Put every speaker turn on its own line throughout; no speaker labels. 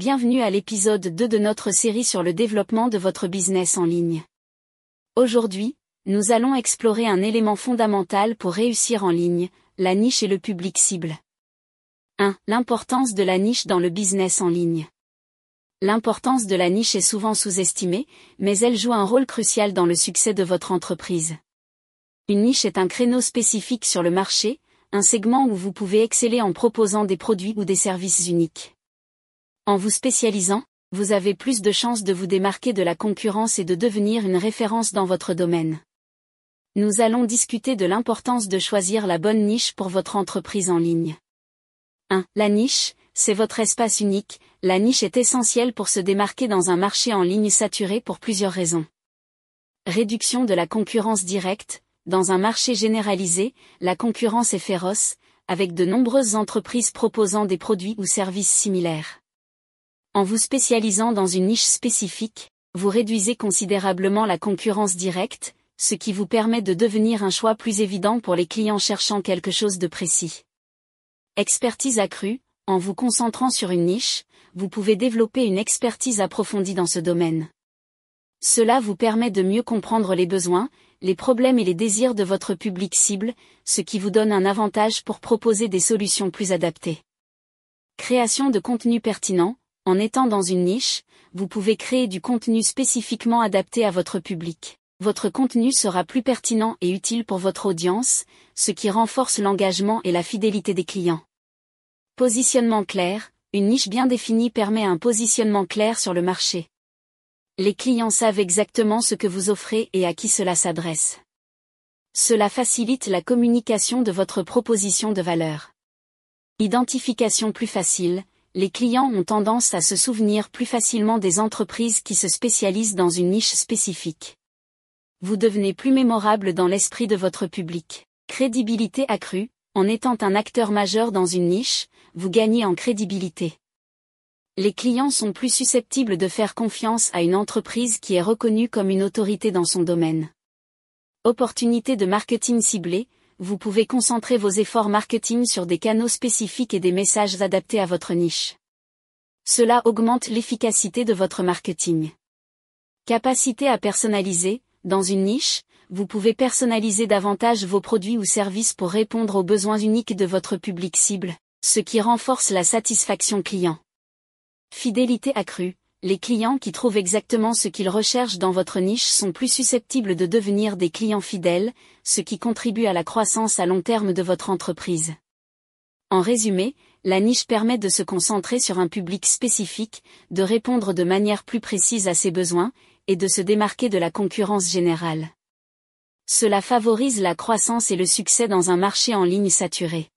Bienvenue à l'épisode 2 de notre série sur le développement de votre business en ligne. Aujourd'hui, nous allons explorer un élément fondamental pour réussir en ligne, la niche et le public cible. 1. L'importance de la niche dans le business en ligne. L'importance de la niche est souvent sous-estimée, mais elle joue un rôle crucial dans le succès de votre entreprise. Une niche est un créneau spécifique sur le marché, un segment où vous pouvez exceller en proposant des produits ou des services uniques. En vous spécialisant, vous avez plus de chances de vous démarquer de la concurrence et de devenir une référence dans votre domaine. Nous allons discuter de l'importance de choisir la bonne niche pour votre entreprise en ligne. 1. La niche, c'est votre espace unique, la niche est essentielle pour se démarquer dans un marché en ligne saturé pour plusieurs raisons. Réduction de la concurrence directe, dans un marché généralisé, la concurrence est féroce, avec de nombreuses entreprises proposant des produits ou services similaires. En vous spécialisant dans une niche spécifique, vous réduisez considérablement la concurrence directe, ce qui vous permet de devenir un choix plus évident pour les clients cherchant quelque chose de précis. Expertise accrue, en vous concentrant sur une niche, vous pouvez développer une expertise approfondie dans ce domaine. Cela vous permet de mieux comprendre les besoins, les problèmes et les désirs de votre public cible, ce qui vous donne un avantage pour proposer des solutions plus adaptées. Création de contenu pertinent, en étant dans une niche, vous pouvez créer du contenu spécifiquement adapté à votre public. Votre contenu sera plus pertinent et utile pour votre audience, ce qui renforce l'engagement et la fidélité des clients. Positionnement clair, une niche bien définie permet un positionnement clair sur le marché. Les clients savent exactement ce que vous offrez et à qui cela s'adresse. Cela facilite la communication de votre proposition de valeur. Identification plus facile, les clients ont tendance à se souvenir plus facilement des entreprises qui se spécialisent dans une niche spécifique. Vous devenez plus mémorable dans l'esprit de votre public. Crédibilité accrue, en étant un acteur majeur dans une niche, vous gagnez en crédibilité. Les clients sont plus susceptibles de faire confiance à une entreprise qui est reconnue comme une autorité dans son domaine. Opportunité de marketing ciblé, vous pouvez concentrer vos efforts marketing sur des canaux spécifiques et des messages adaptés à votre niche. Cela augmente l'efficacité de votre marketing. Capacité à personnaliser, dans une niche, vous pouvez personnaliser davantage vos produits ou services pour répondre aux besoins uniques de votre public cible, ce qui renforce la satisfaction client. Fidélité accrue, les clients qui trouvent exactement ce qu'ils recherchent dans votre niche sont plus susceptibles de devenir des clients fidèles, ce qui contribue à la croissance à long terme de votre entreprise. En résumé, la niche permet de se concentrer sur un public spécifique, de répondre de manière plus précise à ses besoins, et de se démarquer de la concurrence générale. Cela favorise la croissance et le succès dans un marché en ligne saturé.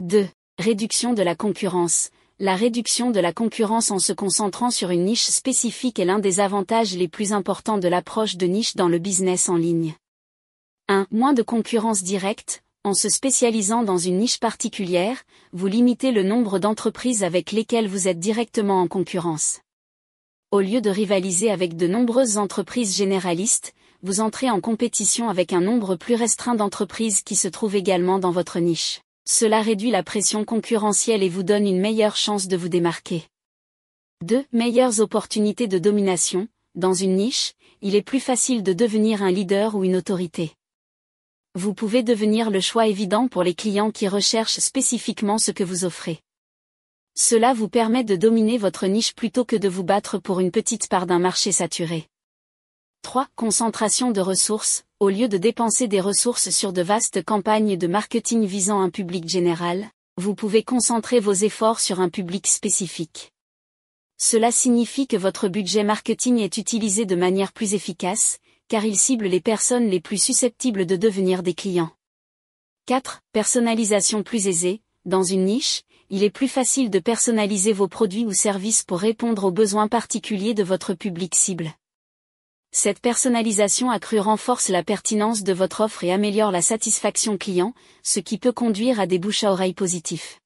2. Réduction de la concurrence la réduction de la concurrence en se concentrant sur une niche spécifique est l'un des avantages les plus importants de l'approche de niche dans le business en ligne. 1. Moins de concurrence directe, en se spécialisant dans une niche particulière, vous limitez le nombre d'entreprises avec lesquelles vous êtes directement en concurrence. Au lieu de rivaliser avec de nombreuses entreprises généralistes, vous entrez en compétition avec un nombre plus restreint d'entreprises qui se trouvent également dans votre niche. Cela réduit la pression concurrentielle et vous donne une meilleure chance de vous démarquer. 2. Meilleures opportunités de domination. Dans une niche, il est plus facile de devenir un leader ou une autorité. Vous pouvez devenir le choix évident pour les clients qui recherchent spécifiquement ce que vous offrez. Cela vous permet de dominer votre niche plutôt que de vous battre pour une petite part d'un marché saturé. 3. Concentration de ressources. Au lieu de dépenser des ressources sur de vastes campagnes de marketing visant un public général, vous pouvez concentrer vos efforts sur un public spécifique. Cela signifie que votre budget marketing est utilisé de manière plus efficace, car il cible les personnes les plus susceptibles de devenir des clients. 4. Personnalisation plus aisée. Dans une niche, il est plus facile de personnaliser vos produits ou services pour répondre aux besoins particuliers de votre public cible. Cette personnalisation accrue renforce la pertinence de votre offre et améliore la satisfaction client, ce qui peut conduire à des bouches à oreille positifs.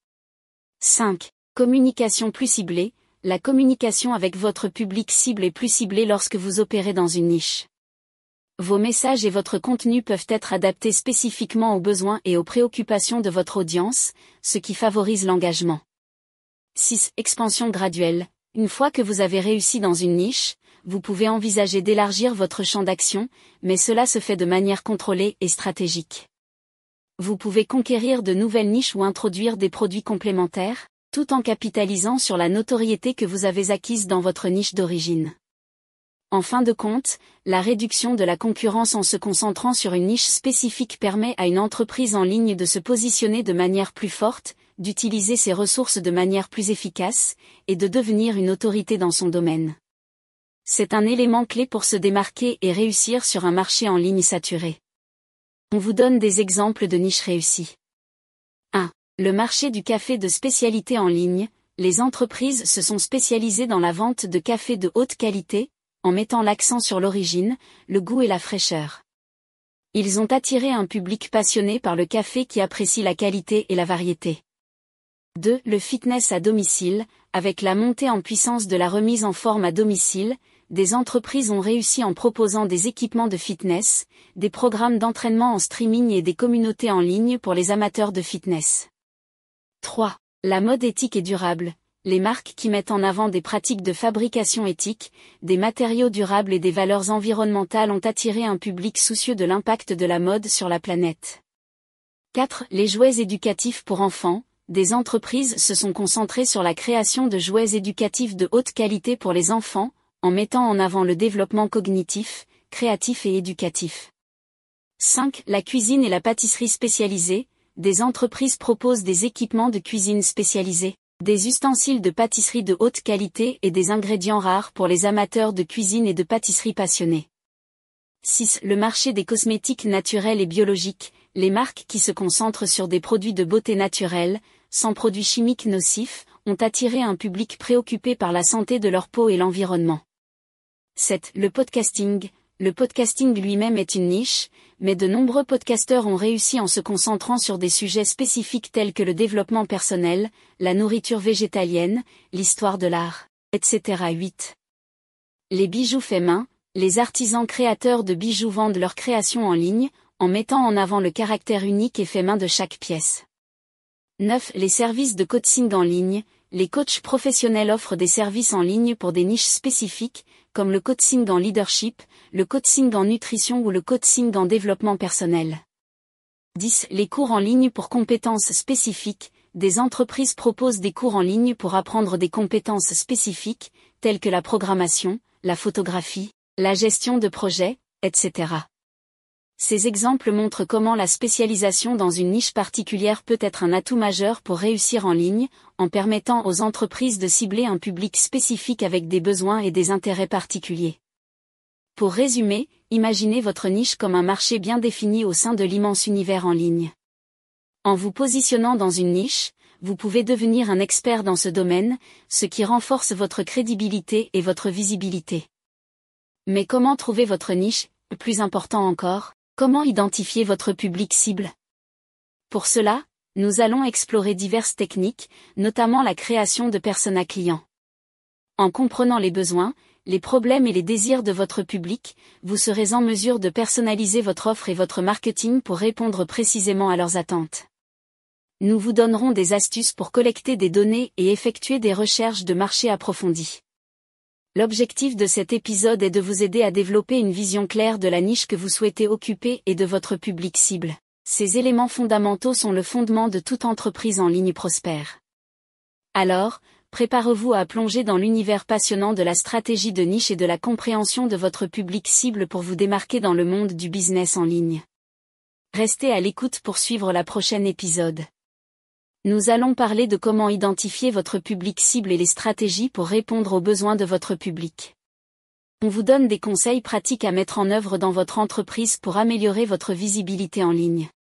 5. Communication plus ciblée. La communication avec votre public cible est plus ciblée lorsque vous opérez dans une niche. Vos messages et votre contenu peuvent être adaptés spécifiquement aux besoins et aux préoccupations de votre audience, ce qui favorise l'engagement. 6. Expansion graduelle. Une fois que vous avez réussi dans une niche, vous pouvez envisager d'élargir votre champ d'action, mais cela se fait de manière contrôlée et stratégique. Vous pouvez conquérir de nouvelles niches ou introduire des produits complémentaires, tout en capitalisant sur la notoriété que vous avez acquise dans votre niche d'origine. En fin de compte, la réduction de la concurrence en se concentrant sur une niche spécifique permet à une entreprise en ligne de se positionner de manière plus forte, d'utiliser ses ressources de manière plus efficace, et de devenir une autorité dans son domaine. C'est un élément clé pour se démarquer et réussir sur un marché en ligne saturé. On vous donne des exemples de niches réussies. 1. Le marché du café de spécialité en ligne. Les entreprises se sont spécialisées dans la vente de café de haute qualité, en mettant l'accent sur l'origine, le goût et la fraîcheur. Ils ont attiré un public passionné par le café qui apprécie la qualité et la variété. 2. Le fitness à domicile, avec la montée en puissance de la remise en forme à domicile, des entreprises ont réussi en proposant des équipements de fitness, des programmes d'entraînement en streaming et des communautés en ligne pour les amateurs de fitness. 3. La mode éthique et durable, les marques qui mettent en avant des pratiques de fabrication éthique, des matériaux durables et des valeurs environnementales ont attiré un public soucieux de l'impact de la mode sur la planète. 4. Les jouets éducatifs pour enfants. Des entreprises se sont concentrées sur la création de jouets éducatifs de haute qualité pour les enfants, en mettant en avant le développement cognitif, créatif et éducatif. 5. La cuisine et la pâtisserie spécialisée. Des entreprises proposent des équipements de cuisine spécialisés des ustensiles de pâtisserie de haute qualité et des ingrédients rares pour les amateurs de cuisine et de pâtisserie passionnés. 6. Le marché des cosmétiques naturels et biologiques, les marques qui se concentrent sur des produits de beauté naturelle, sans produits chimiques nocifs, ont attiré un public préoccupé par la santé de leur peau et l'environnement. 7. Le podcasting, le podcasting lui-même est une niche, mais de nombreux podcasteurs ont réussi en se concentrant sur des sujets spécifiques tels que le développement personnel, la nourriture végétalienne, l'histoire de l'art, etc. 8. Les bijoux faits main, les artisans créateurs de bijoux vendent leurs créations en ligne, en mettant en avant le caractère unique et fait main de chaque pièce. 9. Les services de coaching en ligne, les coachs professionnels offrent des services en ligne pour des niches spécifiques, comme le coaching en leadership, le coaching en nutrition ou le coaching en développement personnel. 10. Les cours en ligne pour compétences spécifiques. Des entreprises proposent des cours en ligne pour apprendre des compétences spécifiques, telles que la programmation, la photographie, la gestion de projets, etc. Ces exemples montrent comment la spécialisation dans une niche particulière peut être un atout majeur pour réussir en ligne, en permettant aux entreprises de cibler un public spécifique avec des besoins et des intérêts particuliers. Pour résumer, imaginez votre niche comme un marché bien défini au sein de l'immense univers en ligne. En vous positionnant dans une niche, vous pouvez devenir un expert dans ce domaine, ce qui renforce votre crédibilité et votre visibilité. Mais comment trouver votre niche, plus important encore, Comment identifier votre public cible? Pour cela, nous allons explorer diverses techniques, notamment la création de persona clients. En comprenant les besoins, les problèmes et les désirs de votre public, vous serez en mesure de personnaliser votre offre et votre marketing pour répondre précisément à leurs attentes. Nous vous donnerons des astuces pour collecter des données et effectuer des recherches de marché approfondies. L'objectif de cet épisode est de vous aider à développer une vision claire de la niche que vous souhaitez occuper et de votre public cible. Ces éléments fondamentaux sont le fondement de toute entreprise en ligne prospère. Alors, préparez-vous à plonger dans l'univers passionnant de la stratégie de niche et de la compréhension de votre public cible pour vous démarquer dans le monde du business en ligne. Restez à l'écoute pour suivre la prochaine épisode. Nous allons parler de comment identifier votre public cible et les stratégies pour répondre aux besoins de votre public. On vous donne des conseils pratiques à mettre en œuvre dans votre entreprise pour améliorer votre visibilité en ligne.